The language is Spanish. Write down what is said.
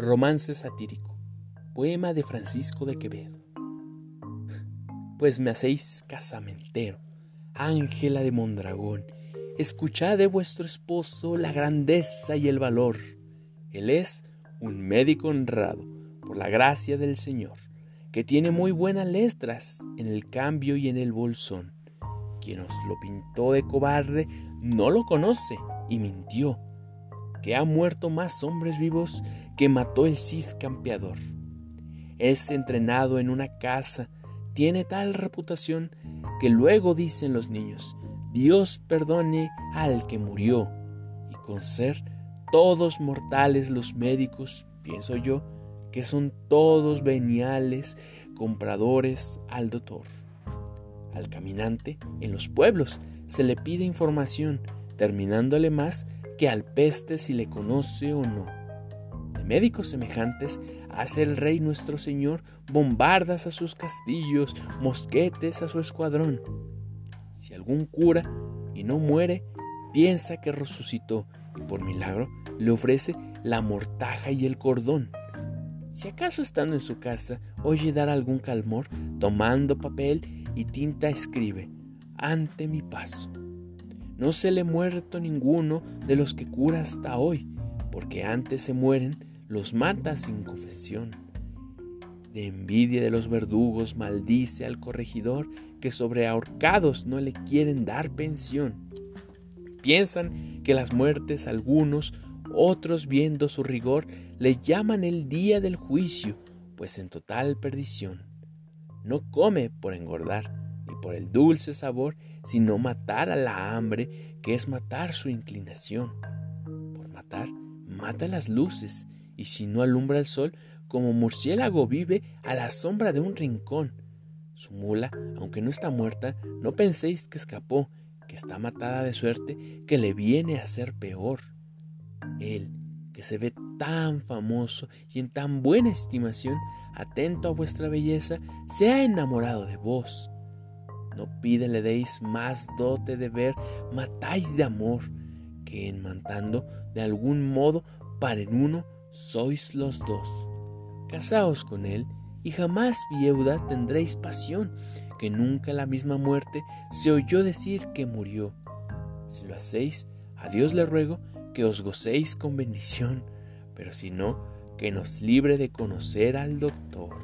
Romance satírico. Poema de Francisco de Quevedo. Pues me hacéis casamentero, Ángela de Mondragón, escuchad de vuestro esposo la grandeza y el valor. Él es un médico honrado por la gracia del Señor, que tiene muy buenas letras en el cambio y en el bolsón. Quien os lo pintó de cobarde no lo conoce y mintió, ha muerto más hombres vivos que mató el Cid campeador. Es entrenado en una casa, tiene tal reputación que luego dicen los niños, Dios perdone al que murió. Y con ser todos mortales los médicos, pienso yo, que son todos veniales compradores al doctor. Al caminante en los pueblos se le pide información, terminándole más que al peste si le conoce o no. De médicos semejantes hace el rey nuestro señor bombardas a sus castillos, mosquetes a su escuadrón. Si algún cura y no muere, piensa que resucitó y por milagro le ofrece la mortaja y el cordón. Si acaso estando en su casa oye dar algún calmor, tomando papel y tinta escribe, ante mi paso. No se le muerto ninguno de los que cura hasta hoy, porque antes se mueren, los mata sin confesión. De envidia de los verdugos maldice al corregidor que sobre ahorcados no le quieren dar pensión. Piensan que las muertes algunos, otros viendo su rigor, le llaman el día del juicio, pues en total perdición. No come por engordar, ni por el dulce sabor, sino matar a la hambre, que es matar su inclinación. Por matar, mata las luces, y si no alumbra el sol, como murciélago vive a la sombra de un rincón. Su mula, aunque no está muerta, no penséis que escapó, que está matada de suerte, que le viene a ser peor. Él, que se ve tan famoso y en tan buena estimación, atento a vuestra belleza, se ha enamorado de vos. No pide le deis más dote de ver, matáis de amor, que en matando de algún modo para en uno sois los dos. Casaos con él y jamás viuda tendréis pasión, que nunca la misma muerte se oyó decir que murió. Si lo hacéis, a Dios le ruego que os gocéis con bendición, pero si no, que nos libre de conocer al doctor.